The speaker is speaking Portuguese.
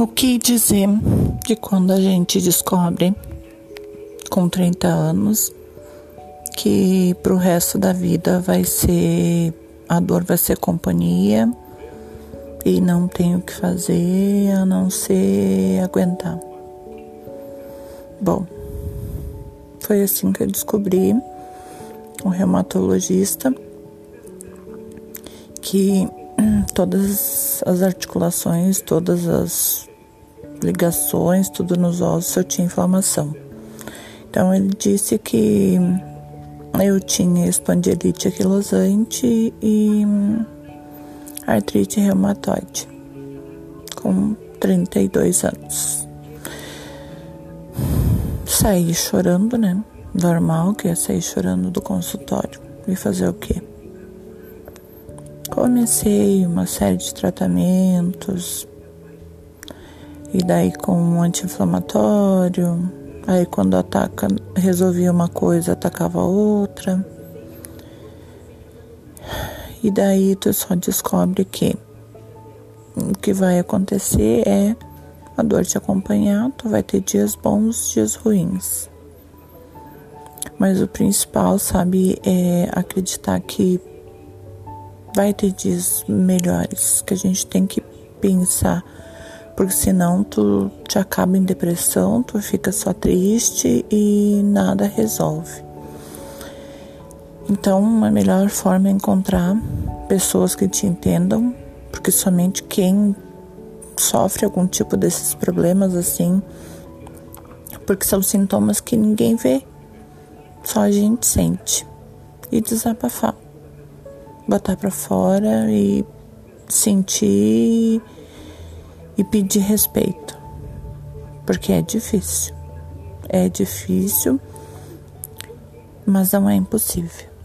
O que dizer de quando a gente descobre com 30 anos que pro resto da vida vai ser a dor vai ser companhia e não tem o que fazer a não ser aguentar. Bom, foi assim que eu descobri um reumatologista que todas as articulações, todas as ligações, tudo nos ossos eu tinha inflamação. Então ele disse que eu tinha espondilite aquilosante e artrite reumatoide com 32 anos. Saí chorando, né? Normal que ia sair chorando do consultório. E fazer o quê? Comecei uma série de tratamentos, e daí com um anti-inflamatório, aí quando ataca, resolvia uma coisa, atacava outra. E daí tu só descobre que o que vai acontecer é a dor te acompanhar, tu vai ter dias bons, dias ruins. Mas o principal, sabe, é acreditar que vai ter dias melhores, que a gente tem que pensar, porque senão tu te acaba em depressão, tu fica só triste e nada resolve. Então, a melhor forma é encontrar pessoas que te entendam, porque somente quem sofre algum tipo desses problemas assim, porque são sintomas que ninguém vê, só a gente sente e desabafar botar para fora e sentir e pedir respeito. Porque é difícil. É difícil, mas não é impossível.